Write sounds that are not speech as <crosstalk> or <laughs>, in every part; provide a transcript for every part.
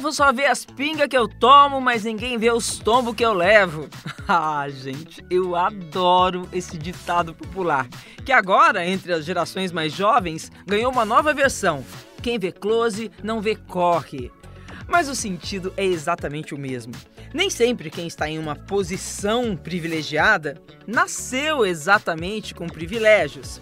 povo só vê as pingas que eu tomo, mas ninguém vê os tombos que eu levo. <laughs> ah, gente, eu adoro esse ditado popular, que agora, entre as gerações mais jovens, ganhou uma nova versão. Quem vê close não vê corre. Mas o sentido é exatamente o mesmo. Nem sempre quem está em uma posição privilegiada nasceu exatamente com privilégios.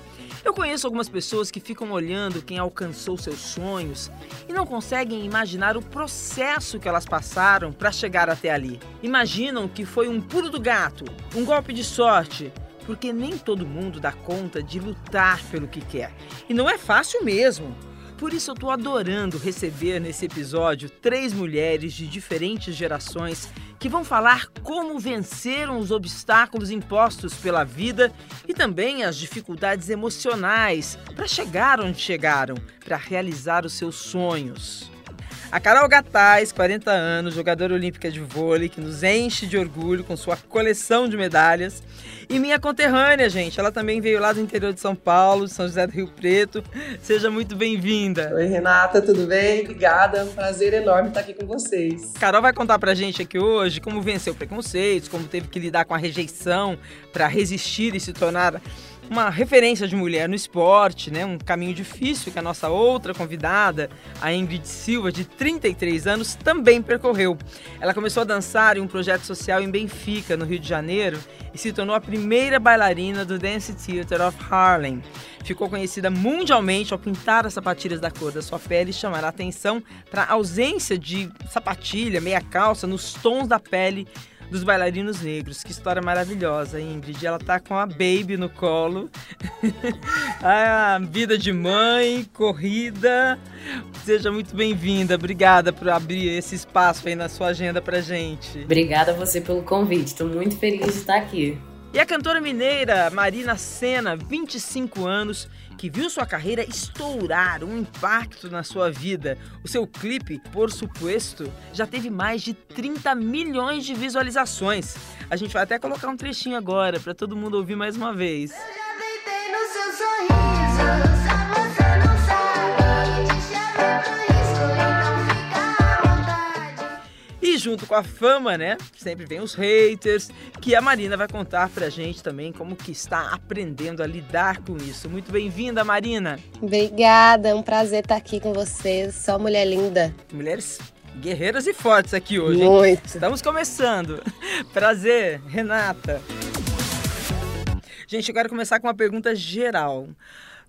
Eu conheço algumas pessoas que ficam olhando quem alcançou seus sonhos e não conseguem imaginar o processo que elas passaram para chegar até ali. Imaginam que foi um pulo do gato, um golpe de sorte, porque nem todo mundo dá conta de lutar pelo que quer. E não é fácil mesmo. Por isso eu tô adorando receber nesse episódio três mulheres de diferentes gerações que vão falar como venceram os obstáculos impostos pela vida e também as dificuldades emocionais para chegar onde chegaram, para realizar os seus sonhos. A Carol Gataz, 40 anos, jogadora olímpica de vôlei, que nos enche de orgulho com sua coleção de medalhas. E minha conterrânea, gente, ela também veio lá do interior de São Paulo, de São José do Rio Preto. Seja muito bem-vinda. Oi, Renata, tudo bem? Obrigada, é um prazer enorme estar aqui com vocês. Carol vai contar pra gente aqui hoje como venceu preconceitos, como teve que lidar com a rejeição para resistir e se tornar uma referência de mulher no esporte, né? Um caminho difícil que a nossa outra convidada, a Ingrid Silva, de 33 anos, também percorreu. Ela começou a dançar em um projeto social em Benfica, no Rio de Janeiro, e se tornou a primeira bailarina do Dance Theater of Harlem. Ficou conhecida mundialmente ao pintar as sapatilhas da cor da sua pele e chamar a atenção para a ausência de sapatilha, meia calça nos tons da pele dos bailarinos negros. Que história maravilhosa, Ingrid. Ela tá com a baby no colo. <laughs> a vida de mãe, corrida. Seja muito bem-vinda. Obrigada por abrir esse espaço aí na sua agenda pra gente. Obrigada a você pelo convite. Estou muito feliz de estar aqui. E a cantora mineira Marina Senna, 25 anos, que viu sua carreira estourar, um impacto na sua vida. O seu clipe, Por Supuesto, já teve mais de 30 milhões de visualizações. A gente vai até colocar um trechinho agora para todo mundo ouvir mais uma vez. Eu já deitei no seu sorriso. Junto com a fama, né? Sempre vem os haters, que a Marina vai contar pra gente também como que está aprendendo a lidar com isso. Muito bem-vinda, Marina. Obrigada, é um prazer estar aqui com vocês. Só mulher linda. Mulheres guerreiras e fortes aqui hoje. Muito. Hein? Estamos começando. <laughs> Prazer, Renata. Gente, eu quero começar com uma pergunta geral.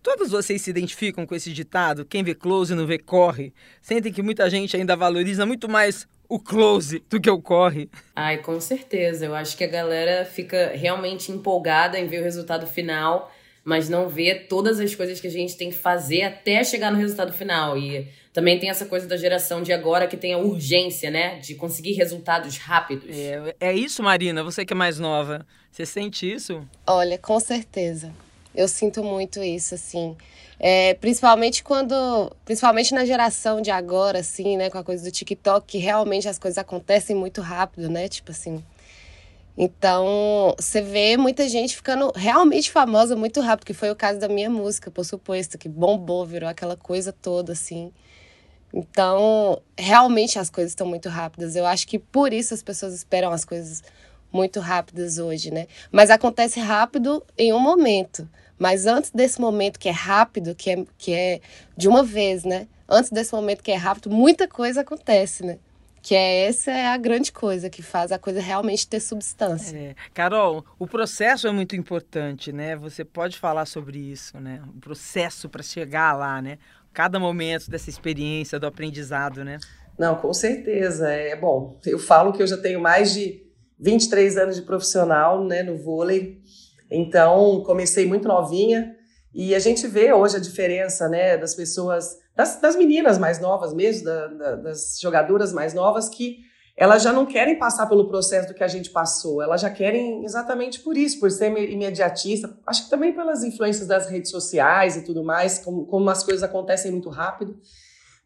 Todos vocês se identificam com esse ditado? Quem vê close não vê corre? Sentem que muita gente ainda valoriza muito mais o close do que o corre. Ai, com certeza. Eu acho que a galera fica realmente empolgada em ver o resultado final, mas não vê todas as coisas que a gente tem que fazer até chegar no resultado final. E também tem essa coisa da geração de agora que tem a urgência, né? De conseguir resultados rápidos. É, é isso, Marina, você que é mais nova. Você sente isso? Olha, com certeza. Eu sinto muito isso, assim. É, principalmente quando. Principalmente na geração de agora, assim, né? Com a coisa do TikTok, que realmente as coisas acontecem muito rápido, né? Tipo assim. Então, você vê muita gente ficando realmente famosa muito rápido, que foi o caso da minha música, por suposto, que bombou, virou aquela coisa toda, assim. Então, realmente as coisas estão muito rápidas. Eu acho que por isso as pessoas esperam as coisas muito rápidas hoje, né? Mas acontece rápido em um momento. Mas antes desse momento que é rápido, que é, que é de uma vez, né? Antes desse momento que é rápido, muita coisa acontece, né? Que é essa é a grande coisa que faz a coisa realmente ter substância. É. Carol, o processo é muito importante, né? Você pode falar sobre isso, né? O processo para chegar lá, né? Cada momento dessa experiência do aprendizado, né? Não, com certeza. É bom. Eu falo que eu já tenho mais de 23 anos de profissional, né, no vôlei. Então, comecei muito novinha. E a gente vê hoje a diferença, né, das pessoas, das, das meninas mais novas mesmo, da, da, das jogadoras mais novas, que elas já não querem passar pelo processo do que a gente passou, elas já querem exatamente por isso, por ser imediatista, acho que também pelas influências das redes sociais e tudo mais, como, como as coisas acontecem muito rápido,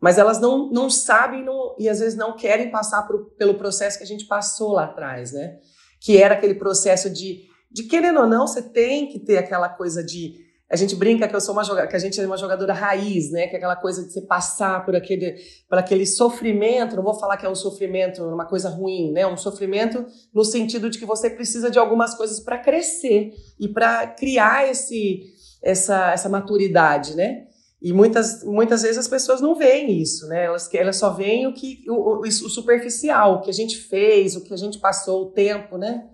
mas elas não, não sabem e às vezes não querem passar pelo processo que a gente passou lá atrás, né? Que era aquele processo de de querendo ou não, você tem que ter aquela coisa de a gente brinca que eu sou uma que a gente é uma jogadora raiz, né? Que é aquela coisa de você passar por aquele, por aquele sofrimento. Não vou falar que é um sofrimento, uma coisa ruim, né? Um sofrimento no sentido de que você precisa de algumas coisas para crescer e para criar esse, essa, essa maturidade, né? E muitas, muitas vezes as pessoas não veem isso, né? Elas, elas só veem o que o, o, o superficial, o que a gente fez, o que a gente passou, o tempo, né?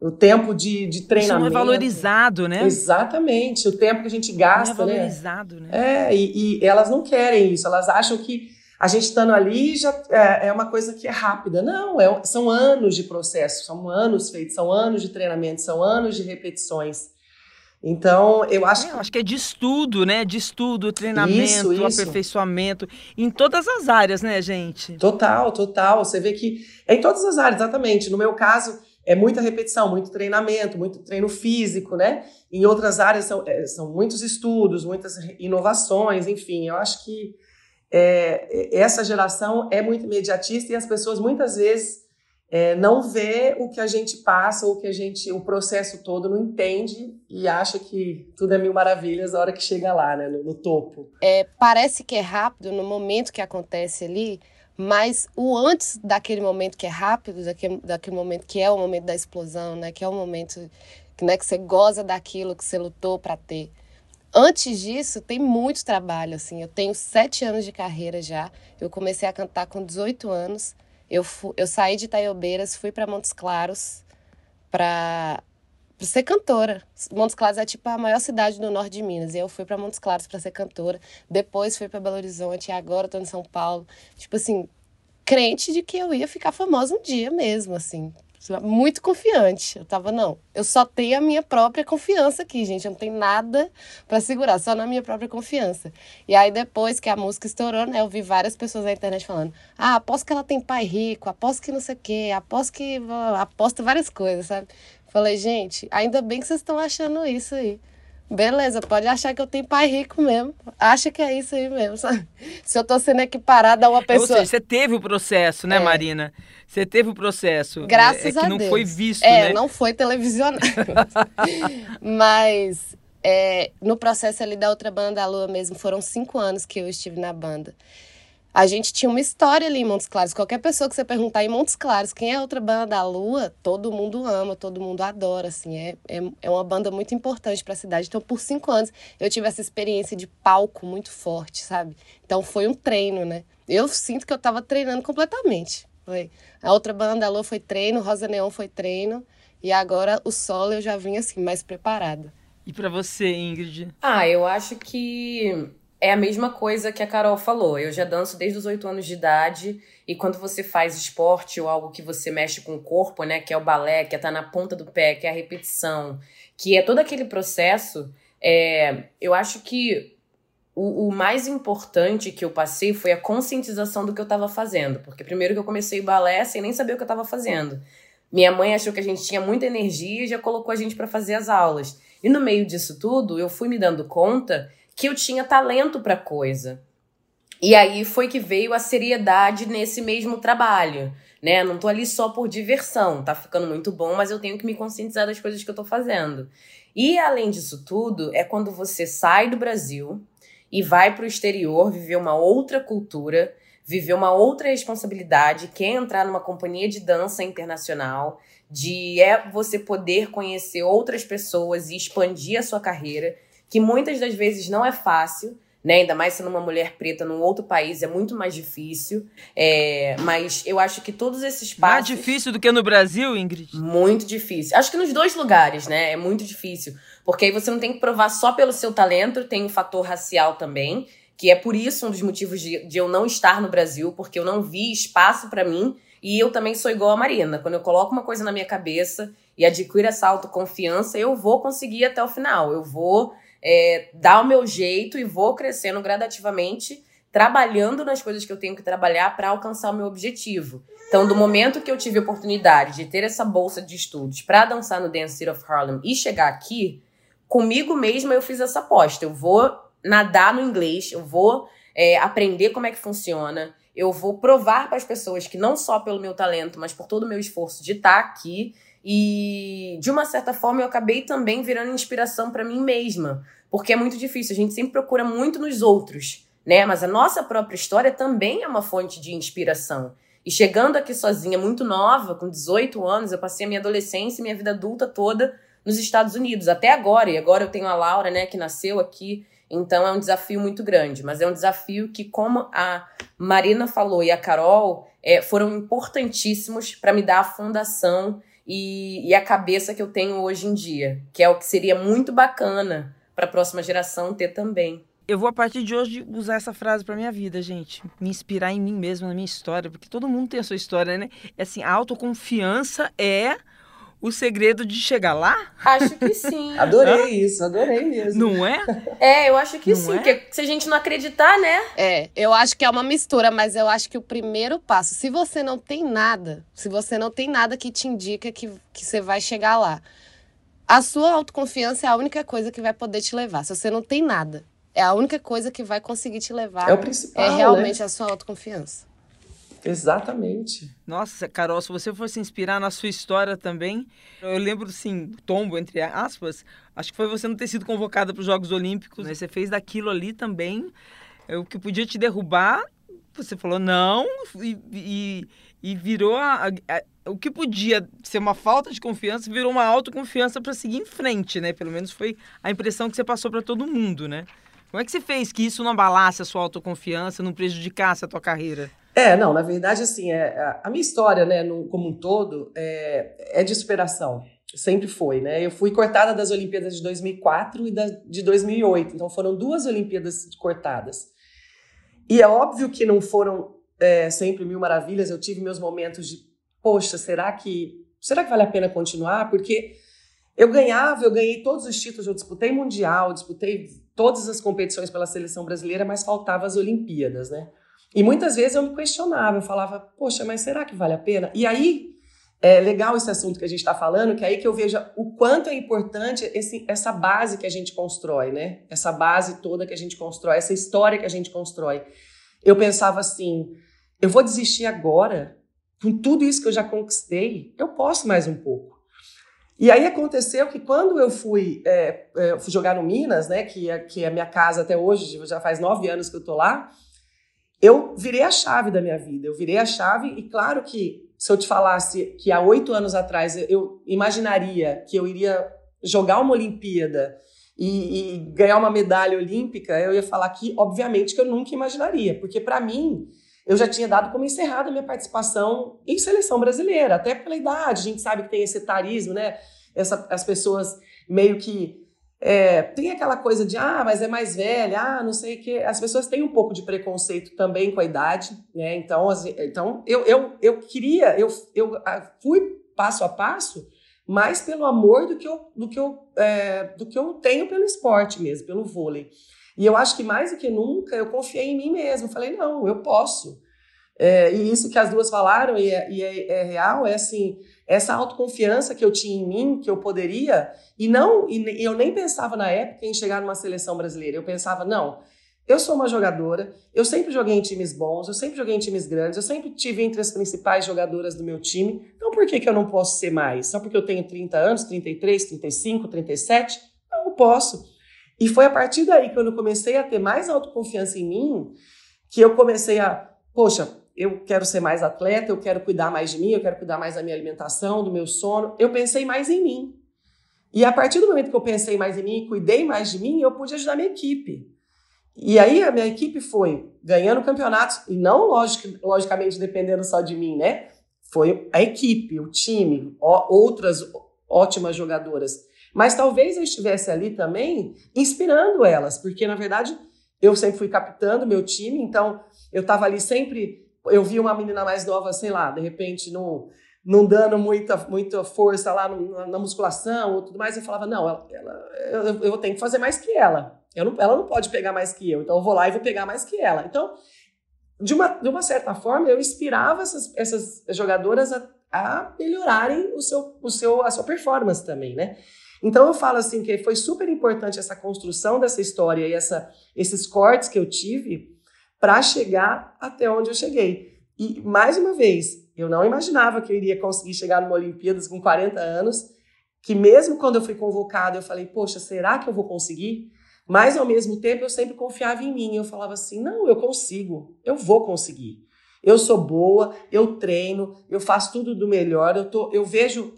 o tempo de, de treinamento. Isso não é valorizado, né? Exatamente, o tempo que a gente gasta, não é né? valorizado, né? né? É, e, e, elas não querem isso, elas acham que a gente estando ali já é, é uma coisa que é rápida. Não, é, são anos de processo, são anos feitos, são anos de treinamento, são anos de repetições. Então, eu acho. É, eu acho que é de estudo, né? De estudo, treinamento, isso, isso. aperfeiçoamento, em todas as áreas, né, gente? Total, total. Você vê que é em todas as áreas, exatamente. No meu caso, é muita repetição, muito treinamento, muito treino físico, né? Em outras áreas são, é, são muitos estudos, muitas inovações, enfim, eu acho que é, essa geração é muito imediatista e as pessoas muitas vezes é, não vê o que a gente passa, o que a gente, o processo todo não entende e acha que tudo é mil maravilhas a hora que chega lá, né, no, no topo. É, parece que é rápido no momento que acontece ali, mas o antes daquele momento que é rápido, daquele, daquele momento que é o momento da explosão, né? Que é o momento né, que você goza daquilo que você lutou para ter. Antes disso, tem muito trabalho, assim. Eu tenho sete anos de carreira já. Eu comecei a cantar com 18 anos. Eu, eu saí de Itaiobeiras, fui para Montes Claros para para ser cantora. Montes Claros é tipo a maior cidade do norte de Minas. E eu fui para Montes Claros para ser cantora. Depois fui para Belo Horizonte e agora estou em São Paulo. Tipo assim, crente de que eu ia ficar famosa um dia mesmo, assim. Muito confiante. Eu tava, não, eu só tenho a minha própria confiança aqui, gente. Eu não tenho nada para segurar, só na minha própria confiança. E aí, depois que a música estourou, né, eu vi várias pessoas na internet falando: ah, aposto que ela tem pai rico, aposto que não sei o quê, aposto que. aposto várias coisas, sabe? Falei, gente, ainda bem que vocês estão achando isso aí. Beleza, pode achar que eu tenho pai rico mesmo. Acha que é isso aí mesmo. Sabe? Se eu tô sendo equiparada a uma pessoa. Ou seja, você teve o processo, né, é. Marina? Você teve o processo. Graças é, é que a não Deus. foi visto, é, né? não foi televisionado. <laughs> Mas é, no processo ali da outra banda, a Lua mesmo, foram cinco anos que eu estive na banda a gente tinha uma história ali em Montes Claros. Qualquer pessoa que você perguntar em Montes Claros quem é a outra banda da Lua, todo mundo ama, todo mundo adora, assim. É, é, é uma banda muito importante para a cidade. Então, por cinco anos, eu tive essa experiência de palco muito forte, sabe? Então, foi um treino, né? Eu sinto que eu estava treinando completamente. Foi. A outra banda da Lua foi treino, Rosa Neon foi treino. E agora, o solo, eu já vim, assim, mais preparada. E para você, Ingrid? Ah, eu acho que é a mesma coisa que a Carol falou. Eu já danço desde os oito anos de idade. E quando você faz esporte ou algo que você mexe com o corpo, né? Que é o balé, que é estar tá na ponta do pé, que é a repetição, que é todo aquele processo, é, eu acho que o, o, mais importante que eu passei foi a conscientização do que eu estava fazendo. Porque primeiro que eu comecei balé sem nem saber o que eu estava fazendo. Minha mãe achou que a gente tinha muita energia e já colocou a gente para fazer as aulas. E no meio disso tudo, eu fui me dando conta que eu tinha talento para coisa. E aí foi que veio a seriedade nesse mesmo trabalho, né? Não tô ali só por diversão, tá ficando muito bom, mas eu tenho que me conscientizar das coisas que eu tô fazendo. E além disso tudo, é quando você sai do Brasil e vai para o exterior viver uma outra cultura, viver uma outra responsabilidade, que é entrar numa companhia de dança internacional, de é você poder conhecer outras pessoas e expandir a sua carreira que muitas das vezes não é fácil, né? Ainda mais sendo uma mulher preta num outro país, é muito mais difícil. É, mas eu acho que todos esses passos. Mais difícil do que no Brasil, Ingrid? Muito difícil. Acho que nos dois lugares, né? É muito difícil. Porque aí você não tem que provar só pelo seu talento, tem o fator racial também. Que é por isso um dos motivos de, de eu não estar no Brasil, porque eu não vi espaço para mim. E eu também sou igual a Marina. Quando eu coloco uma coisa na minha cabeça e adquiro essa autoconfiança, eu vou conseguir até o final. Eu vou é, dar o meu jeito e vou crescendo gradativamente, trabalhando nas coisas que eu tenho que trabalhar para alcançar o meu objetivo. Então, do momento que eu tive a oportunidade de ter essa bolsa de estudos para dançar no Dance City of Harlem e chegar aqui, comigo mesma eu fiz essa aposta. Eu vou nadar no inglês, eu vou é, aprender como é que funciona, eu vou provar para as pessoas que não só pelo meu talento, mas por todo o meu esforço de estar tá aqui, e de uma certa forma eu acabei também virando inspiração para mim mesma, porque é muito difícil. A gente sempre procura muito nos outros, né? Mas a nossa própria história também é uma fonte de inspiração. E chegando aqui sozinha, muito nova, com 18 anos, eu passei a minha adolescência e minha vida adulta toda nos Estados Unidos, até agora. E agora eu tenho a Laura, né, que nasceu aqui. Então é um desafio muito grande, mas é um desafio que, como a Marina falou e a Carol, é, foram importantíssimos para me dar a fundação e, e a cabeça que eu tenho hoje em dia, que é o que seria muito bacana para a próxima geração ter também. Eu vou a partir de hoje usar essa frase para minha vida, gente. Me inspirar em mim mesmo, na minha história, porque todo mundo tem a sua história, né? É assim, a autoconfiança é o segredo de chegar lá? Acho que sim. <laughs> adorei isso, adorei mesmo. Não é? É, eu acho que não sim, é? porque se a gente não acreditar, né? É, eu acho que é uma mistura, mas eu acho que o primeiro passo, se você não tem nada, se você não tem nada que te indica que, que você vai chegar lá, a sua autoconfiança é a única coisa que vai poder te levar. Se você não tem nada, é a única coisa que vai conseguir te levar. É o principal. É realmente né? a sua autoconfiança. Exatamente. Nossa, Carol, se você fosse inspirar na sua história também, eu lembro, sim, tombo, entre aspas, acho que foi você não ter sido convocada para os Jogos Olímpicos, né? Você fez daquilo ali também, é o que podia te derrubar, você falou não e, e, e virou a, a, o que podia ser uma falta de confiança, virou uma autoconfiança para seguir em frente, né? Pelo menos foi a impressão que você passou para todo mundo, né? Como é que você fez que isso não abalasse a sua autoconfiança, não prejudicasse a tua carreira? É, não, na verdade, assim, é, a minha história, né, no, como um todo, é, é de superação. Sempre foi, né? Eu fui cortada das Olimpíadas de 2004 e da, de 2008, então foram duas Olimpíadas cortadas. E é óbvio que não foram é, sempre mil maravilhas, eu tive meus momentos de, poxa, será que, será que vale a pena continuar? Porque eu ganhava, eu ganhei todos os títulos, eu disputei Mundial, disputei todas as competições pela seleção brasileira, mas faltava as Olimpíadas, né? E muitas vezes eu me questionava, eu falava, poxa, mas será que vale a pena? E aí, é legal esse assunto que a gente está falando, que é aí que eu vejo o quanto é importante esse, essa base que a gente constrói, né? Essa base toda que a gente constrói, essa história que a gente constrói. Eu pensava assim, eu vou desistir agora, com tudo isso que eu já conquistei, eu posso mais um pouco. E aí aconteceu que quando eu fui, é, é, fui jogar no Minas, né, que é, que é a minha casa até hoje, já faz nove anos que eu tô lá, eu virei a chave da minha vida. Eu virei a chave e claro que se eu te falasse que há oito anos atrás eu imaginaria que eu iria jogar uma Olimpíada e, e, ganhar uma medalha olímpica, eu ia falar que, obviamente, que eu nunca imaginaria, porque para mim eu já tinha dado como encerrada a minha participação em seleção brasileira, até pela idade. A gente sabe que tem esse etarismo, né? Essa, as pessoas meio que é, tem aquela coisa de, ah, mas é mais velha, ah, não sei o que. As pessoas têm um pouco de preconceito também com a idade, né? Então, assim, então eu, eu, eu queria, eu, eu fui passo a passo, mais pelo amor do que eu, do que eu, é, do que eu tenho pelo esporte mesmo, pelo vôlei. E eu acho que mais do que nunca eu confiei em mim mesmo. Falei, não, eu posso. É, e isso que as duas falaram, e, é, e é, é real, é assim essa autoconfiança que eu tinha em mim, que eu poderia, e não, e eu nem pensava na época em chegar numa seleção brasileira. Eu pensava, não, eu sou uma jogadora, eu sempre joguei em times bons, eu sempre joguei em times grandes, eu sempre tive entre as principais jogadoras do meu time. Então por que, que eu não posso ser mais? Só porque eu tenho 30 anos, 33, 35, 37? Não, posso. E foi a partir daí que eu comecei a ter mais autoconfiança em mim, que eu comecei a, poxa, eu quero ser mais atleta, eu quero cuidar mais de mim, eu quero cuidar mais da minha alimentação, do meu sono. Eu pensei mais em mim. E a partir do momento que eu pensei mais em mim, cuidei mais de mim, eu pude ajudar a minha equipe. E aí a minha equipe foi ganhando campeonatos, e não logic, logicamente dependendo só de mim, né? Foi a equipe, o time, outras ótimas jogadoras. Mas talvez eu estivesse ali também inspirando elas, porque na verdade eu sempre fui captando meu time, então eu estava ali sempre eu vi uma menina mais nova, sei lá, de repente, não, não dando muita, muita força lá no, na musculação ou tudo mais, eu falava, não, ela, ela, eu, tenho que fazer mais que ela. Não, ela não pode pegar mais que eu, então eu vou lá e vou pegar mais que ela. Então, de uma, de uma certa forma, eu inspirava essas, essas jogadoras a, a melhorarem o seu, o seu, a sua performance também, né? Então eu falo assim que foi super importante essa construção dessa história e essa, esses cortes que eu tive para chegar até onde eu cheguei. E, mais uma vez, eu não imaginava que eu iria conseguir chegar numa Olimpíadas com 40 anos, que mesmo quando eu fui convocada, eu falei, poxa, será que eu vou conseguir? Mas, ao mesmo tempo, eu sempre confiava em mim. Eu falava assim: não, eu consigo, eu vou conseguir. Eu sou boa, eu treino, eu faço tudo do melhor. Eu, tô, eu vejo,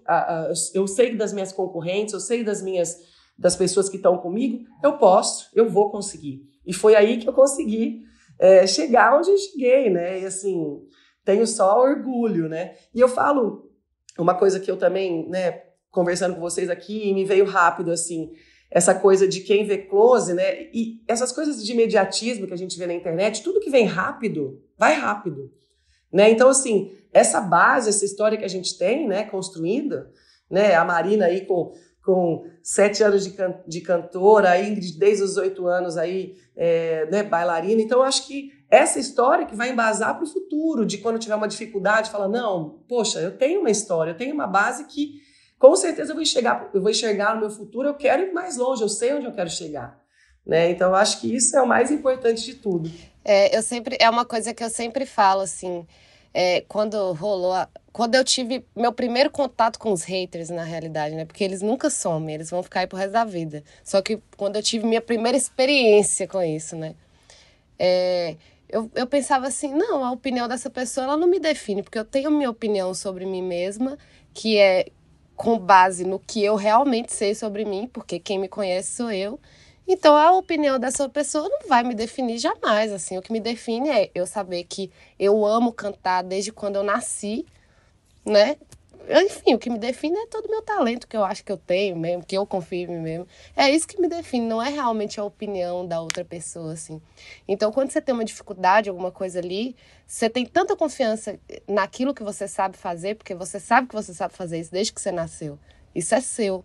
eu sei das minhas concorrentes, eu sei das minhas das pessoas que estão comigo. Eu posso, eu vou conseguir. E foi aí que eu consegui é, chegar onde eu cheguei, né? E assim, tenho só orgulho, né? E eu falo uma coisa que eu também, né, conversando com vocês aqui, me veio rápido assim essa coisa de quem vê close, né? E essas coisas de imediatismo que a gente vê na internet, tudo que vem rápido, vai rápido, né? Então, assim, essa base, essa história que a gente tem, né, construída, né? A Marina aí com, com sete anos de, can de cantora, a Ingrid desde os oito anos aí, é, né, bailarina. Então, acho que essa história que vai embasar para o futuro, de quando tiver uma dificuldade, falar, não, poxa, eu tenho uma história, eu tenho uma base que com certeza eu vou enxergar, eu vou enxergar no meu futuro, eu quero ir mais longe, eu sei onde eu quero chegar. Né? Então, acho que isso é o mais importante de tudo. É, eu sempre, é uma coisa que eu sempre falo, assim, é, quando rolou, a, quando eu tive meu primeiro contato com os haters, na realidade, né? Porque eles nunca somem, eles vão ficar aí pro resto da vida. Só que quando eu tive minha primeira experiência com isso, né? É, eu, eu pensava assim, não, a opinião dessa pessoa, ela não me define, porque eu tenho minha opinião sobre mim mesma, que é com base no que eu realmente sei sobre mim, porque quem me conhece sou eu. Então a opinião dessa pessoa não vai me definir jamais, assim. O que me define é eu saber que eu amo cantar desde quando eu nasci, né? enfim, o que me define é todo o meu talento que eu acho que eu tenho mesmo, que eu confio em mim mesmo. É isso que me define, não é realmente a opinião da outra pessoa, assim. Então, quando você tem uma dificuldade, alguma coisa ali, você tem tanta confiança naquilo que você sabe fazer, porque você sabe que você sabe fazer isso desde que você nasceu. Isso é seu.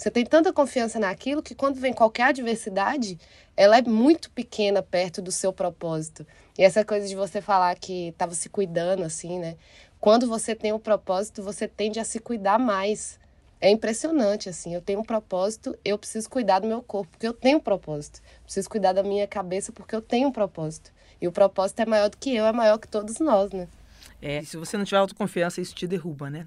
Você tem tanta confiança naquilo que quando vem qualquer adversidade, ela é muito pequena perto do seu propósito. E essa coisa de você falar que estava se cuidando, assim, né? Quando você tem um propósito, você tende a se cuidar mais. É impressionante, assim. Eu tenho um propósito, eu preciso cuidar do meu corpo, porque eu tenho um propósito. Preciso cuidar da minha cabeça, porque eu tenho um propósito. E o propósito é maior do que eu, é maior que todos nós, né? É, se você não tiver autoconfiança, isso te derruba, né?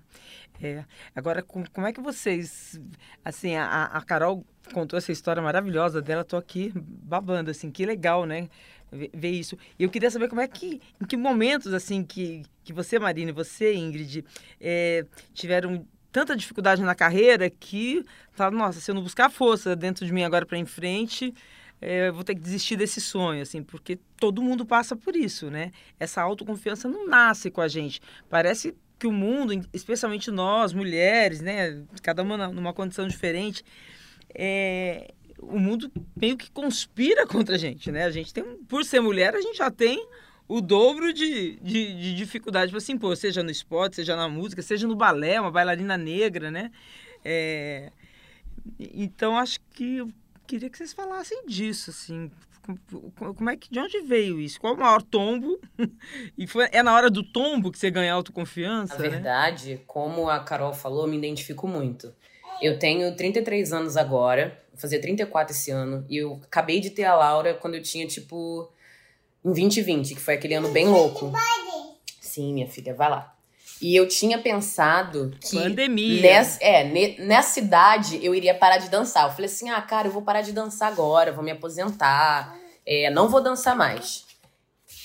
É. Agora, como, como é que vocês. Assim, a, a Carol contou essa história maravilhosa dela, tô aqui babando, assim, que legal, né? ver isso. E eu queria saber como é que, em que momentos, assim, que, que você, Marina, e você, Ingrid, é, tiveram tanta dificuldade na carreira que falaram, nossa, se eu não buscar força dentro de mim agora para em frente, é, vou ter que desistir desse sonho, assim, porque todo mundo passa por isso, né? Essa autoconfiança não nasce com a gente. Parece que o mundo, especialmente nós, mulheres, né, cada uma numa condição diferente, é, o mundo meio que conspira <laughs> contra a gente, né? A gente tem, por ser mulher, a gente já tem o dobro de, de, de dificuldade para se impor, seja no esporte, seja na música, seja no balé, uma bailarina negra, né? É, então, acho que eu queria que vocês falassem disso, assim, como é que de onde veio isso? Qual o maior tombo? <laughs> e foi é na hora do tombo que você ganha autoconfiança? Na né? verdade, né? como a Carol falou, eu me identifico muito. Eu tenho 33 anos agora, vou fazer 34 esse ano, e eu acabei de ter a Laura quando eu tinha, tipo, em 2020, que foi aquele ano bem louco. Sim, minha filha, vai lá. E eu tinha pensado que. Pandemia. Nessa, é, nessa idade eu iria parar de dançar. Eu falei assim: ah, cara, eu vou parar de dançar agora, vou me aposentar, é, não vou dançar mais.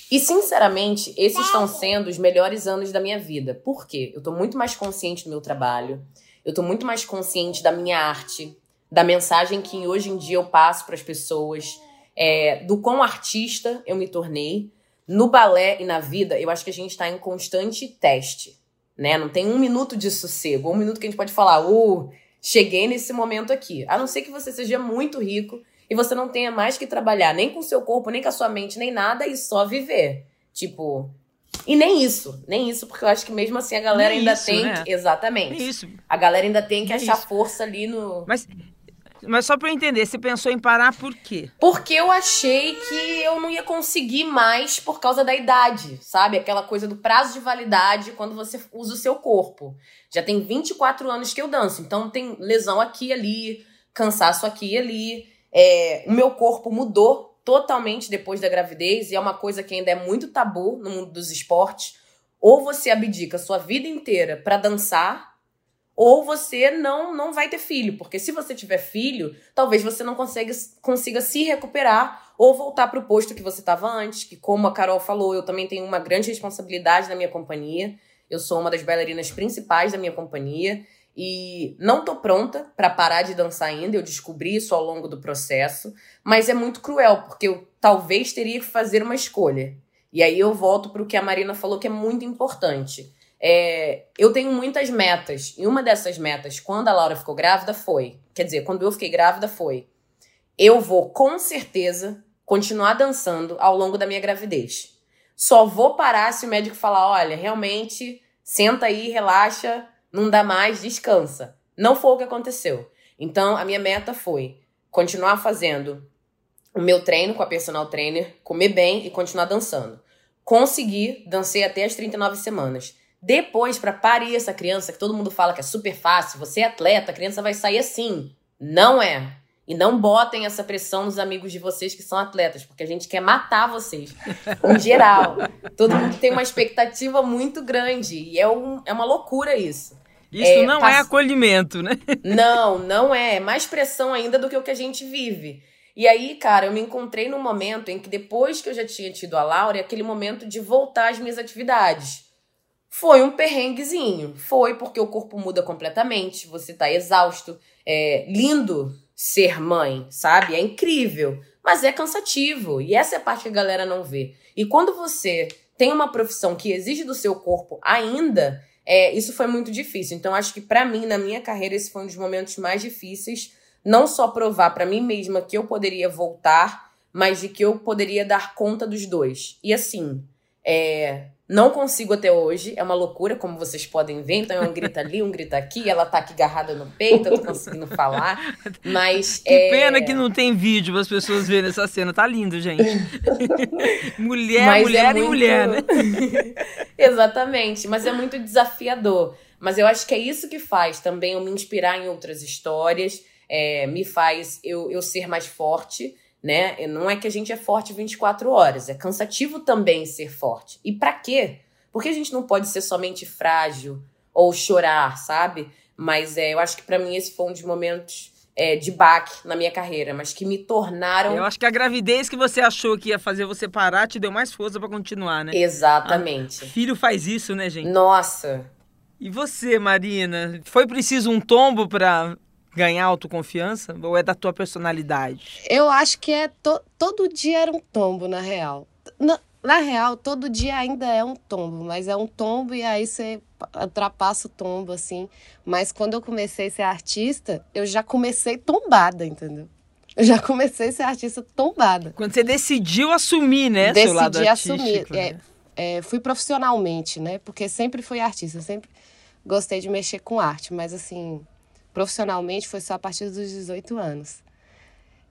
E, sinceramente, esses estão sendo os melhores anos da minha vida. Por quê? Eu tô muito mais consciente do meu trabalho. Eu tô muito mais consciente da minha arte, da mensagem que hoje em dia eu passo para as pessoas, é, do quão artista eu me tornei. No balé e na vida, eu acho que a gente está em constante teste, né? Não tem um minuto de sossego, um minuto que a gente pode falar, uh, cheguei nesse momento aqui. A não ser que você seja muito rico e você não tenha mais que trabalhar nem com o seu corpo, nem com a sua mente, nem nada e só viver. Tipo, e nem isso, nem isso, porque eu acho que mesmo assim a galera nem ainda isso, tem. Né? Exatamente. Nem isso. A galera ainda tem que nem achar isso. força ali no. Mas. Mas só para entender, você pensou em parar por quê? Porque eu achei que eu não ia conseguir mais por causa da idade, sabe? Aquela coisa do prazo de validade quando você usa o seu corpo. Já tem 24 anos que eu danço, então tem lesão aqui e ali, cansaço aqui e ali. É, o meu corpo mudou totalmente depois da gravidez, e é uma coisa que ainda é muito tabu no mundo dos esportes. Ou você abdica sua vida inteira para dançar, ou você não não vai ter filho, porque se você tiver filho, talvez você não consiga, consiga se recuperar ou voltar para o posto que você estava antes, que como a Carol falou, eu também tenho uma grande responsabilidade na minha companhia. Eu sou uma das bailarinas principais da minha companhia e não tô pronta para parar de dançar ainda, eu descobri isso ao longo do processo, mas é muito cruel, porque eu talvez teria que fazer uma escolha. E aí eu volto para o que a Marina falou que é muito importante é, eu tenho muitas metas. E uma dessas metas, quando a Laura ficou grávida, foi. Quer dizer, quando eu fiquei grávida, foi. Eu vou, com certeza, continuar dançando ao longo da minha gravidez. Só vou parar se o médico falar: olha, realmente, senta aí, relaxa, não dá mais, descansa. Não foi o que aconteceu. Então, a minha meta foi continuar fazendo o meu treino com a personal trainer, comer bem e continuar dançando. Consegui, dancei até as 39 semanas. Depois, para parir essa criança, que todo mundo fala que é super fácil, você é atleta, a criança vai sair assim. Não é. E não botem essa pressão nos amigos de vocês que são atletas, porque a gente quer matar vocês, <laughs> em geral. Todo mundo tem uma expectativa muito grande e é, um, é uma loucura isso. Isso é, não pass... é acolhimento, né? Não, não é. É mais pressão ainda do que o que a gente vive. E aí, cara, eu me encontrei num momento em que depois que eu já tinha tido a Laura, é aquele momento de voltar às minhas atividades. Foi um perrenguezinho. Foi porque o corpo muda completamente, você tá exausto. É lindo ser mãe, sabe? É incrível. Mas é cansativo. E essa é a parte que a galera não vê. E quando você tem uma profissão que exige do seu corpo ainda, é, isso foi muito difícil. Então, acho que para mim, na minha carreira, esse foi um dos momentos mais difíceis. Não só provar para mim mesma que eu poderia voltar, mas de que eu poderia dar conta dos dois. E assim, é, não consigo até hoje, é uma loucura, como vocês podem ver. Então é um grita ali, um grita aqui, ela tá aqui agarrada no peito, eu tô conseguindo falar. Mas. <laughs> Que é... pena que não tem vídeo para as pessoas verem essa cena. Tá lindo, gente. <laughs> mulher, Mas é mulher é muito... e mulher, né? <laughs> Exatamente. Mas é muito desafiador. Mas eu acho que é isso que faz também eu me inspirar em outras histórias, é, me faz eu, eu ser mais forte né? Não é que a gente é forte 24 horas, é cansativo também ser forte. E para quê? Porque a gente não pode ser somente frágil ou chorar, sabe? Mas é, eu acho que para mim esse foi um dos momentos é, de baque na minha carreira, mas que me tornaram. Eu acho que a gravidez que você achou que ia fazer você parar te deu mais força para continuar, né? Exatamente. Ah, filho faz isso, né, gente? Nossa. E você, Marina? Foi preciso um tombo para ganhar autoconfiança? Ou é da tua personalidade? Eu acho que é to, todo dia era um tombo, na real. Na, na real, todo dia ainda é um tombo, mas é um tombo e aí você ultrapassa o tombo, assim. Mas quando eu comecei a ser artista, eu já comecei tombada, entendeu? Eu já comecei a ser artista tombada. Quando você decidiu assumir, né? Decidi seu lado assumir. Né? É, é, fui profissionalmente, né? Porque sempre fui artista, sempre gostei de mexer com arte, mas assim, profissionalmente foi só a partir dos 18 anos.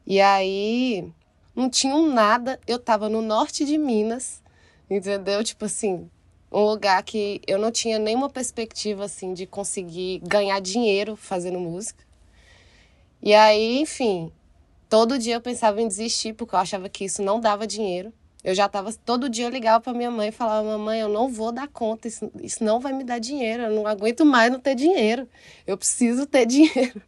E aí não tinha nada, eu tava no norte de Minas, entendeu? Tipo assim, um lugar que eu não tinha nenhuma perspectiva assim de conseguir ganhar dinheiro fazendo música. E aí, enfim, todo dia eu pensava em desistir porque eu achava que isso não dava dinheiro. Eu já tava todo dia eu ligava para minha mãe e falava: "Mamãe, eu não vou dar conta, isso, isso não vai me dar dinheiro, eu não aguento mais não ter dinheiro. Eu preciso ter <laughs> dinheiro".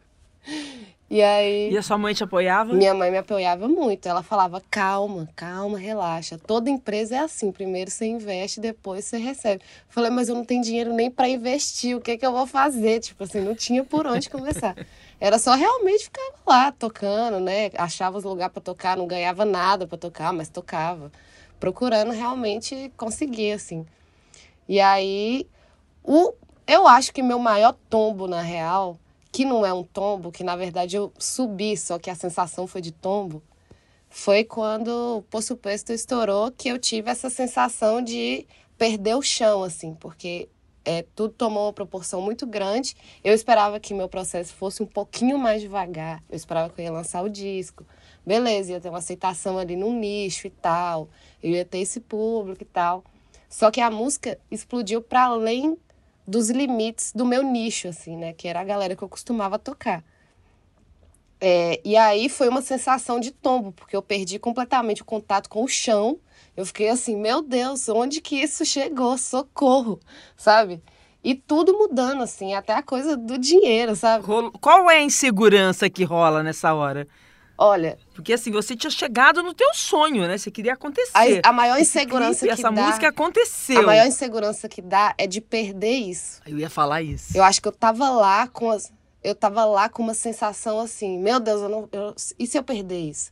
E aí. E a sua mãe te apoiava? Minha mãe me apoiava muito. Ela falava: calma, calma, relaxa. Toda empresa é assim. Primeiro você investe, depois você recebe. Eu falei: mas eu não tenho dinheiro nem para investir. O que, é que eu vou fazer? Tipo assim, não tinha por onde começar. <laughs> Era só realmente ficar lá tocando, né? Achava os lugares para tocar, não ganhava nada para tocar, mas tocava. Procurando realmente conseguir, assim. E aí, o, eu acho que meu maior tombo, na real, que não é um tombo, que na verdade eu subi, só que a sensação foi de tombo, foi quando o Poço Pesto estourou que eu tive essa sensação de perder o chão, assim, porque é, tudo tomou uma proporção muito grande. Eu esperava que meu processo fosse um pouquinho mais devagar. Eu esperava que eu ia lançar o disco. Beleza, ia ter uma aceitação ali no nicho e tal. Eu ia ter esse público e tal. Só que a música explodiu para além dos limites do meu nicho, assim, né? Que era a galera que eu costumava tocar. É, e aí foi uma sensação de tombo, porque eu perdi completamente o contato com o chão. Eu fiquei assim, meu Deus, onde que isso chegou? Socorro, sabe? E tudo mudando, assim, até a coisa do dinheiro, sabe? Qual é a insegurança que rola nessa hora? Olha. Porque assim, você tinha chegado no teu sonho, né? Você queria acontecer. A, a maior insegurança clipe, que essa dá. Essa música aconteceu. A maior insegurança que dá é de perder isso. Eu ia falar isso. Eu acho que eu tava lá com as. Eu tava lá com uma sensação assim, meu Deus, eu não. Eu, e se eu perder isso?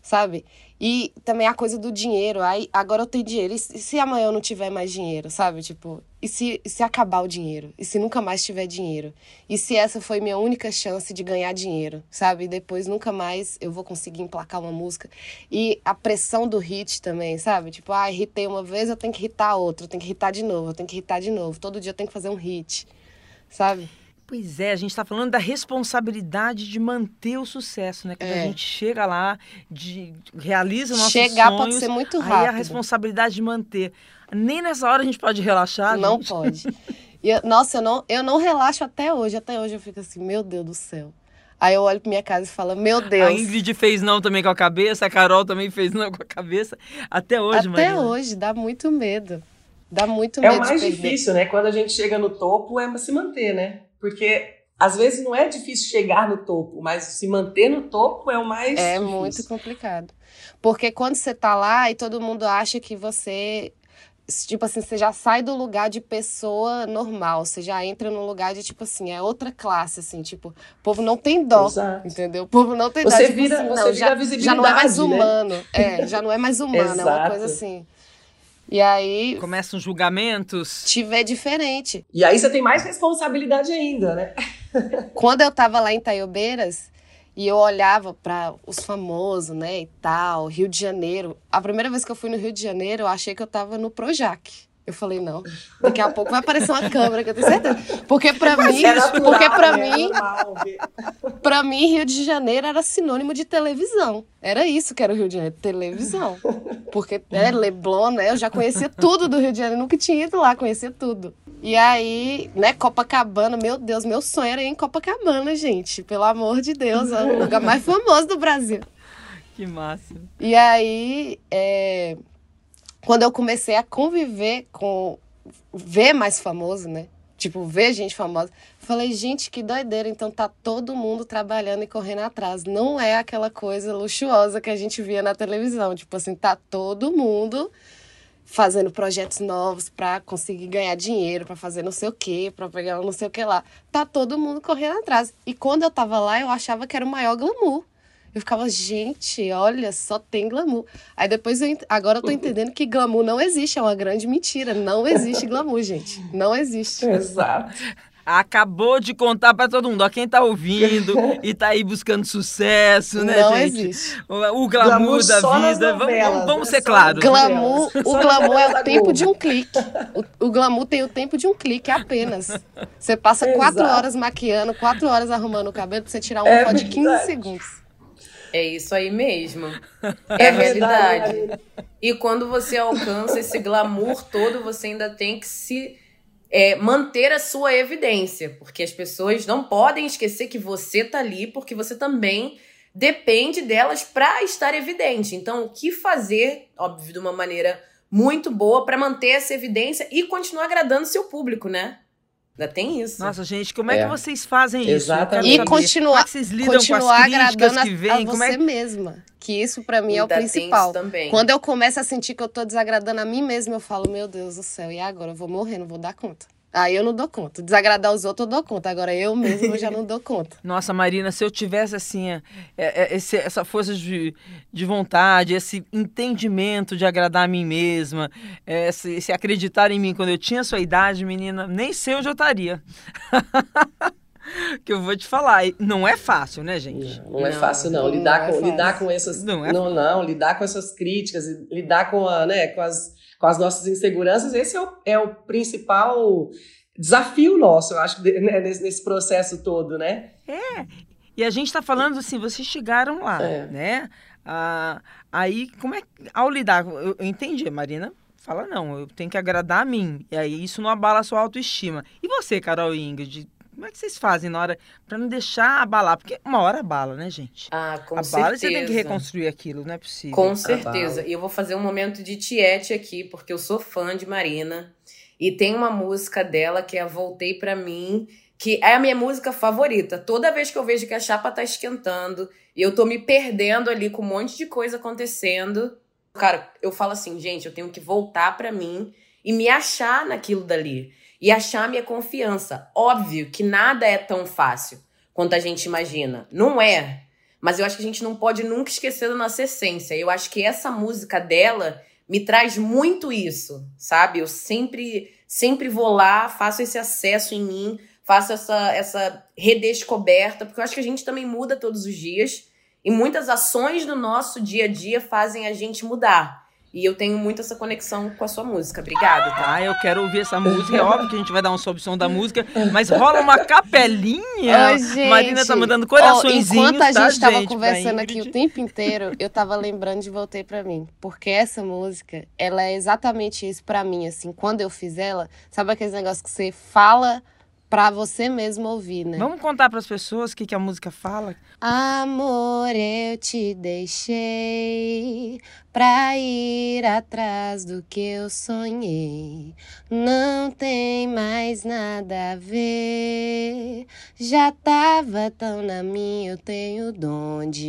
Sabe? E também a coisa do dinheiro. Aí, agora eu tenho dinheiro. E se amanhã eu não tiver mais dinheiro, sabe? Tipo, e se, e se acabar o dinheiro? E se nunca mais tiver dinheiro? E se essa foi minha única chance de ganhar dinheiro, sabe? E depois nunca mais eu vou conseguir emplacar uma música. E a pressão do hit também, sabe? Tipo, ah, hitei uma vez, eu tenho que hitar outra, eu tenho que hitar de novo, eu tenho que hitar de novo. Todo dia eu tenho que fazer um hit, sabe? Pois é, a gente está falando da responsabilidade de manter o sucesso, né? Quando é. a gente chega lá, de, realiza nossos Chegar sonhos, pode ser muito rápido. Aí a responsabilidade de manter. Nem nessa hora a gente pode relaxar. Não gente. pode. <laughs> E, nossa, eu não, eu não relaxo até hoje. Até hoje eu fico assim, meu Deus do céu. Aí eu olho pra minha casa e falo, meu Deus. A Ingrid fez não também com a cabeça, a Carol também fez não com a cabeça. Até hoje, Até Marina. hoje, dá muito medo. Dá muito é medo. É o mais difícil, né? Quando a gente chega no topo, é se manter, né? Porque às vezes não é difícil chegar no topo, mas se manter no topo é o mais É difícil. muito complicado. Porque quando você tá lá e todo mundo acha que você tipo assim, você já sai do lugar de pessoa normal, você já entra no lugar de, tipo assim, é outra classe, assim, tipo, o povo não tem dó, Exato. entendeu? O povo não tem dó. Você tipo vira, assim, você não, vira já, visibilidade, já não é mais né? humano. É, já não é mais humano, é uma <laughs> coisa assim. E aí. Começam julgamentos. Vê diferente. E aí você tem mais responsabilidade ainda, né? <laughs> <laughs> Quando eu tava lá em Taiobeiras e eu olhava para os famosos, né, e tal, Rio de Janeiro. A primeira vez que eu fui no Rio de Janeiro, eu achei que eu tava no Projac. Eu falei, não, daqui a pouco vai aparecer uma câmera, que eu tenho certeza. Porque pra mim, É natural, porque pra né? mim, É pra mim, Rio de Janeiro era sinônimo de televisão. Era isso que era o Rio de Janeiro, televisão. Porque, né, Leblon, né, eu já conhecia tudo do Rio de Janeiro, nunca tinha ido lá, conhecia tudo. E aí, né, Copacabana, meu Deus, meu sonho era ir em Copacabana, gente. Pelo amor de Deus, é o lugar mais famoso do Brasil. Que massa. E aí, é, quando eu comecei a conviver com. ver mais famoso, né? Tipo, ver gente famosa. Falei, gente, que doideira. Então tá todo mundo trabalhando e correndo atrás. Não é aquela coisa luxuosa que a gente via na televisão. Tipo assim, tá todo mundo fazendo projetos novos para conseguir ganhar dinheiro, para fazer não sei o quê, para pegar não sei o que lá. Tá todo mundo correndo atrás. E quando eu tava lá, eu achava que era o maior glamour. Eu ficava, gente, olha, só tem glamour. Aí depois, eu, agora eu tô entendendo que glamour não existe, é uma grande mentira. Não existe glamour, gente. Não existe. <laughs> Exato. Acabou de contar para todo mundo, ó, quem tá ouvindo e tá aí buscando sucesso, né, não gente? existe. O, o glamour, Glamour da vida. Vamos, novelas, vamos, vamos né? ser claros. Glamour, o glamour é o tempo de um clique. O, o glamour tem o tempo de um clique apenas. Você passa quatro Exato. horas maquiando, quatro horas arrumando o cabelo pra você tirar uma É foto de 15 verdade. segundos. É isso aí mesmo. É a realidade. verdade. E quando você alcança esse glamour todo, você ainda tem que se é, manter a sua evidência. Porque as pessoas não podem esquecer que você tá ali, porque você também depende delas para estar evidente. Então, o que fazer, óbvio, de uma maneira muito boa para manter essa evidência e continuar agradando seu público, né? Ainda tem isso. Nossa, gente, como é, É. que vocês fazem isso? Exatamente. E saber. Como continuar, é que vocês lidam com continuar agradando a, que a vêm? Como você é... mesma. Que isso pra mim é o Ainda principal. isso também. Quando eu começo a sentir que eu tô desagradando a mim mesma, eu falo, meu Deus do céu, e agora? Eu vou morrer, não vou dar conta. Aí eu não dou conta. Desagradar os outros eu dou conta. Agora eu mesma eu já não <laughs> dou conta. Nossa, Marina, se eu tivesse assim, é, é, esse- essa força de, de vontade, esse entendimento de agradar a mim mesma, é, esse, esse acreditar em mim quando eu tinha sua idade, menina, nem sei onde eu estaria. <laughs> que eu vou te falar, não é fácil, né, gente? Não, não é Não, fácil, não. não Lidar, é com, fácil. lidar com essas. Não é não, não, lidar com essas críticas, lidar com, a, né, com, as, com as nossas inseguranças, esse é o, é o principal desafio nosso, eu acho, né, nesse, nesse processo todo, né? E a gente está falando assim, vocês chegaram lá, É. né? Ah, aí, como é que- ao lidar, eu, eu entendi, Marina fala não, eu tenho que agradar a mim, e aí isso não abala a sua autoestima. E você, Carol Ingrid, como é que vocês fazem na hora para não deixar abalar? Porque uma hora abala, né, gente? Ah, com abala certeza. e você tem que reconstruir aquilo, não é possível. Com certeza. E eu vou fazer um momento de tiete aqui, porque eu sou fã de Marina. E tem uma música dela que é Voltei para mim, que é a minha música favorita. Toda vez que eu vejo que a chapa tá esquentando e eu tô me perdendo ali com um monte de coisa acontecendo, cara, eu falo assim, gente, eu tenho que voltar para mim e me achar naquilo dali e achar minha confiança. Óbvio que nada é tão fácil quanto a gente imagina. Não é. Mas eu acho que a gente não pode nunca esquecer da nossa essência. Eu acho que essa música dela me traz muito isso, sabe? Eu sempre sempre vou lá, faço esse acesso em mim, faço essa essa redescoberta, porque eu acho que a gente também muda todos os dias e muitas ações do nosso dia a dia fazem a gente mudar. E eu tenho muito essa conexão com a sua música. Obrigada, tá? Ah, eu quero ouvir essa música. É óbvio que a gente vai dar um sob som da música, mas <laughs> rola uma capelinha. Ô, gente, Marina tá mandando coraçõezinhos, Enquanto a tá, gente tava gente, conversando aqui o tempo inteiro, eu tava lembrando de Voltei Pra Mim. Porque essa música, ela é exatamente isso pra mim, assim. Quando eu fiz ela, sabe aqueles negócios que você fala pra você mesmo ouvir, né? Vamos contar pras pessoas o que, que a música fala? Amor, eu te deixei pra ir atrás do que eu sonhei. Não tem mais nada a ver. Já tava tão na minha, eu tenho dom de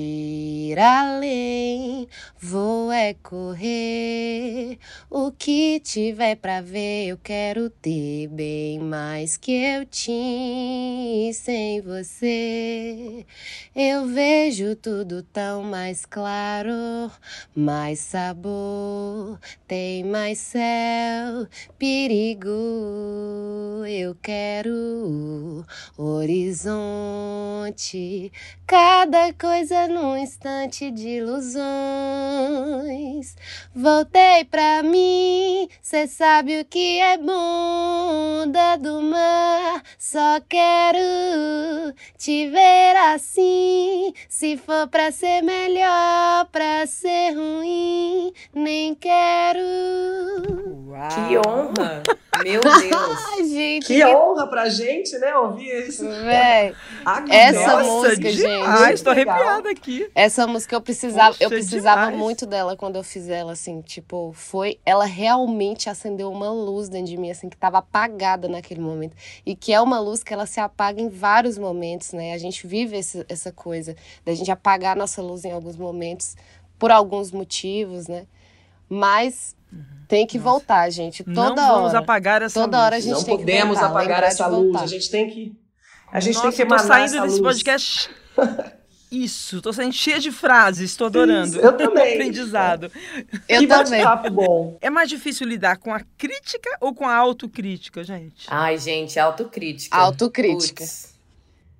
ir além. Vou é correr. O que tiver pra ver, eu quero ter bem mais que eu tinha sem você. Eu vejo tudo tão mais claro, mais sabor, tem mais céu, perigo. Eu quero horizonte, cada coisa num instante de ilusões. Voltei pra mim, cê sabe o que é bunda do mar. Só quero te ver assim. Se for pra ser melhor, pra ser ruim, nem quero. Uau. Que honra! Meu <laughs> Deus! Ai, gente, Que honra pra gente, né, ouvir isso. Véi, Ah, que Essa nossa, música, gente. demais, tô Legal. arrepiada aqui. Essa música eu precisava, eu Poxa, precisava demais. muito dela quando eu fiz ela, assim, tipo, foi, ela realmente acendeu uma luz dentro de mim, assim, que tava apagada naquele momento. E que é uma luz que ela se apaga em vários momentos, né? A gente vive esse, essa coisa da gente apagar a nossa luz em alguns momentos, por alguns motivos, né? Mas tem que voltar, gente, toda. Não vamos hora. apagar essa Toda luz. hora a gente Não tem que podemos voltar, apagar essa luz. voltar. A gente tem que. A gente Nossa, tem que eu tô saindo desse luz. podcast. <laughs> Isso, tô saindo cheia de frases, tô adorando. Isso, eu também. <laughs> Aprendizado. Eu que também. bate-papo bom. <laughs> É mais difícil lidar com a crítica ou com a autocrítica, gente? Ai, gente, autocrítica. Autocrítica. Putz.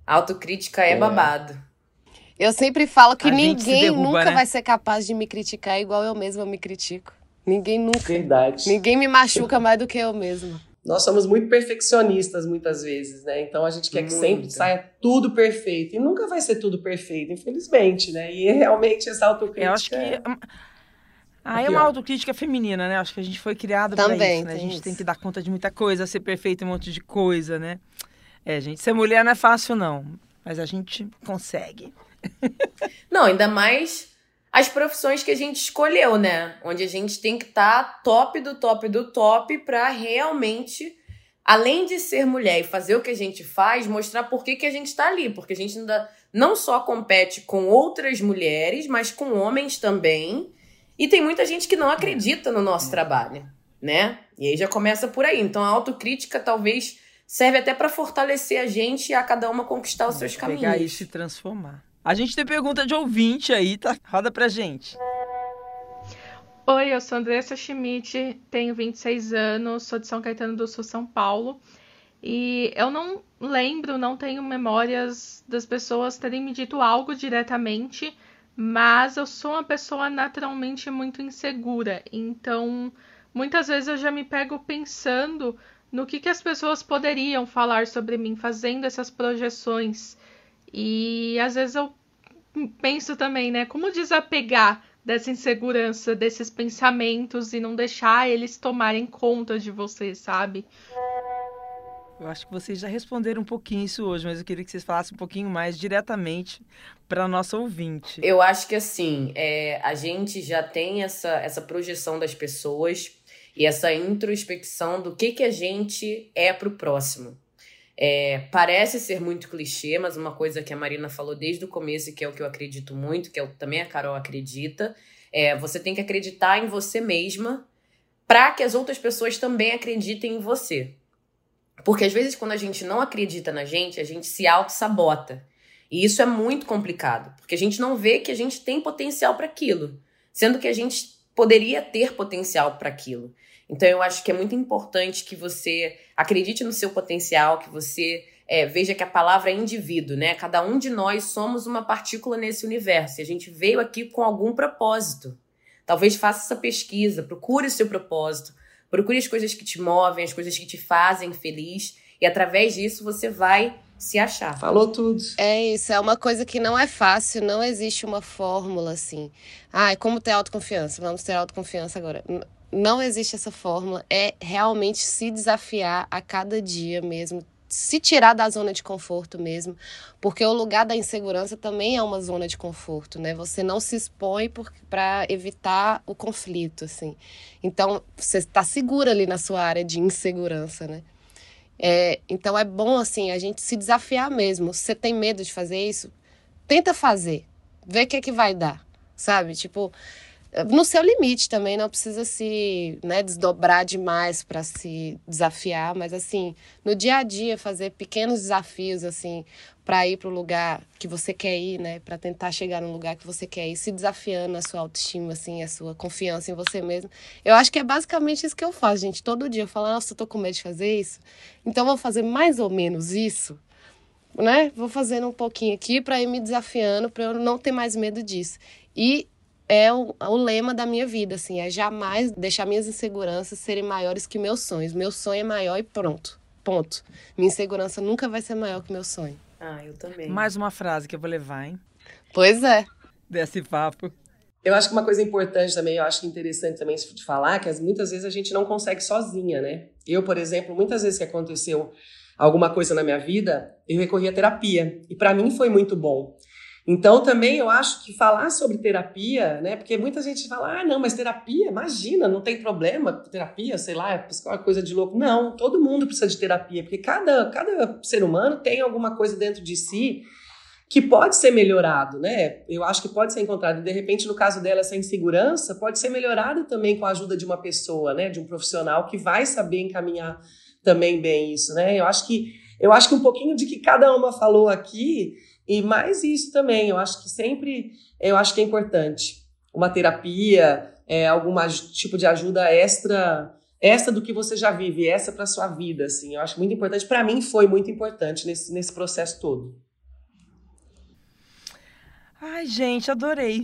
Autocrítica é, É. babado. Eu sempre falo que A ninguém derruba, nunca né? vai ser capaz de me criticar igual eu mesma me critico. Ninguém nunca. Verdade. Ninguém me machuca mais do que eu mesma. Nós somos muito perfeccionistas muitas vezes, né? Então a gente quer que Muito. sempre saia tudo perfeito. E nunca vai ser tudo perfeito, infelizmente, né? E <laughs> realmente essa autocrítica. Eu acho que. é- Ah, É é uma pior. autocrítica feminina, né? Acho que a gente foi criado Também, isso, né? A gente isso. tem que dar conta de muita coisa, ser perfeito em um monte de coisa, né? É, gente, ser mulher não é fácil, não. Mas a gente consegue. <laughs> Não, ainda mais as profissões que a gente escolheu, né? Onde a gente tem que estar top do top do top pra realmente, além de ser mulher e fazer o que a gente faz, mostrar por que, que a gente tá ali. Porque a gente ainda não só compete com outras mulheres, mas com homens também. E tem muita gente que não acredita no nosso trabalho, né? E aí já começa por aí. Então a autocrítica talvez serve até pra fortalecer a gente e a cada uma conquistar os seus caminhos. Pegar e transformar. A gente tem pergunta de ouvinte aí, tá? Roda pra gente. Oi, eu sou Andressa Schmidt, tenho 26 anos, sou de São Caetano do Sul, São Paulo. E eu não lembro, não tenho memórias das pessoas terem me dito algo diretamente, mas eu sou uma pessoa naturalmente muito insegura. Então, muitas vezes eu já me pego pensando no que, que as pessoas poderiam falar sobre mim, fazendo essas projeções. E às vezes eu penso também, né, como desapegar dessa insegurança, desses pensamentos e não deixar eles tomarem conta de você, sabe? Eu acho que vocês já responderam um pouquinho isso hoje, mas eu queria que vocês falassem um pouquinho mais diretamente para nossa ouvinte. Eu acho que assim, é, a gente já tem essa, essa projeção das pessoas e essa introspecção do que, que a gente é para o próximo. É, parece ser muito clichê, mas uma coisa que a Marina falou desde o começo, e que é o que eu acredito muito, que é o, também a Carol acredita, é você tem que acreditar em você mesma para que as outras pessoas também acreditem em você. Porque às vezes, quando a gente não acredita na gente, a gente se auto-sabota. E isso é muito complicado, porque a gente não vê que a gente tem potencial para aquilo, sendo que a gente poderia ter potencial para aquilo. Então, eu acho que é muito importante que você acredite no seu potencial, que você é, veja que a palavra é indivíduo, né? Cada um de nós somos uma partícula nesse universo e a gente veio aqui com algum propósito. Talvez faça essa pesquisa, procure o seu propósito, procure as coisas que te movem, as coisas que te fazem feliz e através disso você vai se achar. Falou tudo. É isso, é uma coisa que não é fácil, não existe uma fórmula assim. Ah, como ter autoconfiança? Vamos ter autoconfiança agora. Não existe essa fórmula, é realmente se desafiar a cada dia mesmo, se tirar da zona de conforto mesmo, porque o lugar da insegurança também é uma zona de conforto, né? Você não se expõe para evitar o conflito, assim. Então, você está segura ali na sua área de insegurança, né? É, então é bom assim a gente se desafiar mesmo. Você tem medo de fazer isso, tenta fazer, vê o que é que vai dar, sabe? Tipo, no seu limite também, não precisa se né, desdobrar demais para se desafiar, mas assim, no dia a dia fazer pequenos desafios assim para ir para o lugar que você quer ir, né, para tentar chegar no lugar que você quer ir, se desafiando a sua autoestima assim, a sua confiança em você mesmo. Eu acho que é basicamente isso que eu faço, gente. Todo dia eu falo, nossa, eu tô com medo de fazer isso. Então vou fazer mais ou menos isso, né? Vou fazendo um pouquinho aqui para ir me desafiando, para eu não ter mais medo disso. E é o, o, lema da minha vida, assim, é jamais deixar minhas inseguranças serem maiores que meus sonhos. Meu sonho é maior e pronto. Ponto. Minha insegurança nunca vai ser maior que meu sonho. Ah, eu também. Mais uma frase que eu vou levar, hein? Pois é. Desse papo. Eu acho que uma coisa importante também, eu acho interessante também de falar, que muitas vezes a gente não consegue sozinha, né? Eu, por exemplo, muitas vezes que aconteceu alguma coisa na minha vida, eu recorri à terapia. E para mim foi muito bom. Então, também eu acho que falar sobre terapia, né? Porque muita gente fala, ah, não, mas terapia, imagina, não tem problema, terapia, sei lá, é coisa de louco. Não, todo mundo precisa de terapia, porque cada, cada ser humano tem alguma coisa dentro de si que pode ser melhorado, né? Eu acho que pode ser encontrado. De repente, no caso dela, essa insegurança pode ser melhorada também com a ajuda de uma pessoa, né? De um profissional que vai saber encaminhar também bem isso, né? Eu acho que eu acho que um pouquinho de que cada uma falou aqui e mais isso também, eu acho que sempre, eu acho que é importante. Uma terapia, é, algum tipo de ajuda extra, extra do que você já vive, essa para sua vida, assim. Eu acho muito importante. Para mim foi muito importante nesse, nesse processo todo. Ai, gente, adorei.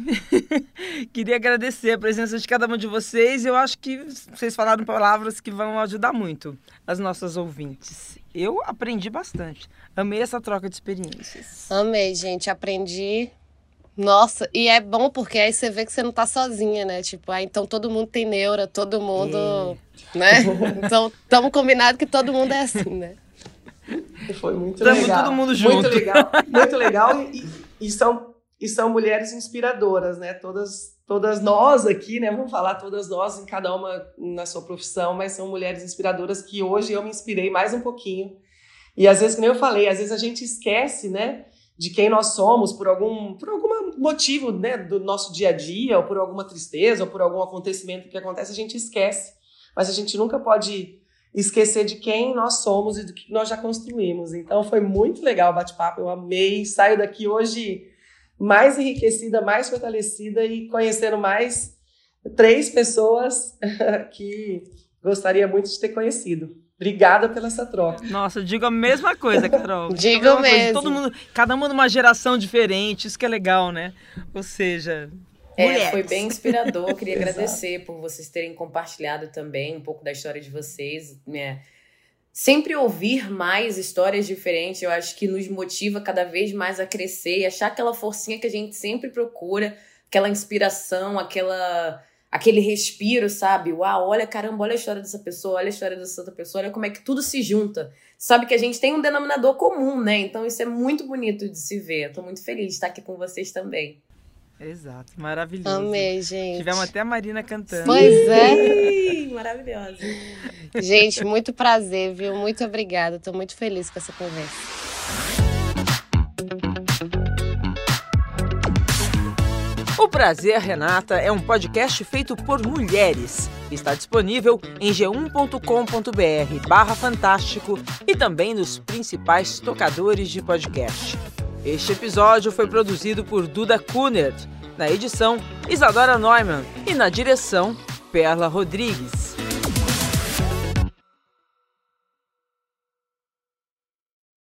<laughs> Queria agradecer a presença de cada um de vocês. Eu acho que vocês falaram palavras que vão ajudar muito as nossas ouvintes. Eu aprendi bastante. Amei essa troca de experiências. Amei, gente. Aprendi. Nossa, e é bom porque aí você vê que você não tá sozinha, né? Tipo, ah, então todo mundo tem neura, todo mundo. É. Né? Então, estamos combinados que todo mundo é assim, né? Foi muito Tamo legal. todo mundo junto. Muito legal. Muito legal. E, e, são, e são mulheres inspiradoras, né? Todas, todas nós aqui, né? Vamos falar todas nós, em cada uma na sua profissão, mas são mulheres inspiradoras que hoje eu me inspirei mais um pouquinho e às vezes, como eu falei, às vezes a gente esquece, né, de quem nós somos por algum, por algum motivo, né, do nosso dia a dia, ou por alguma tristeza, ou por algum acontecimento que acontece, a gente esquece. Mas a gente nunca pode esquecer de quem nós somos e do que nós já construímos. Então foi muito legal o bate-papo, eu amei. Saio daqui hoje mais enriquecida, mais fortalecida e conhecendo mais três pessoas <laughs> que gostaria muito de ter conhecido. Obrigada pela essa troca. Nossa, eu digo a mesma coisa, Carol. <laughs> digo mesmo. Coisa, todo mundo, cada uma numa geração diferente, isso que é legal, né? Ou seja, é, foi bem inspirador. Queria <laughs> agradecer por vocês terem compartilhado também um pouco da história de vocês, né? Sempre ouvir mais histórias diferentes, eu acho que nos motiva cada vez mais a crescer e achar aquela forcinha que a gente sempre procura, aquela inspiração, aquela aquele respiro, sabe? Uau, olha, caramba, olha a história dessa pessoa, olha a história dessa outra pessoa, olha como é que tudo se junta. Sabe que a gente tem um denominador comum, né? Então isso é muito bonito de se ver. Eu tô muito feliz de estar aqui com vocês também. Exato, maravilhoso. Amei, gente. Tivemos até a Marina cantando. Pois é. Maravilhosa. Gente, muito prazer, viu? Muito obrigada. Tô muito feliz com essa conversa. O Prazer Renata é um podcast feito por mulheres. Está disponível em g1.com.br barra fantástico e também nos principais tocadores de podcast. Este episódio foi produzido por Duda Kunert, na edição Isadora Neumann e na direção Perla Rodrigues.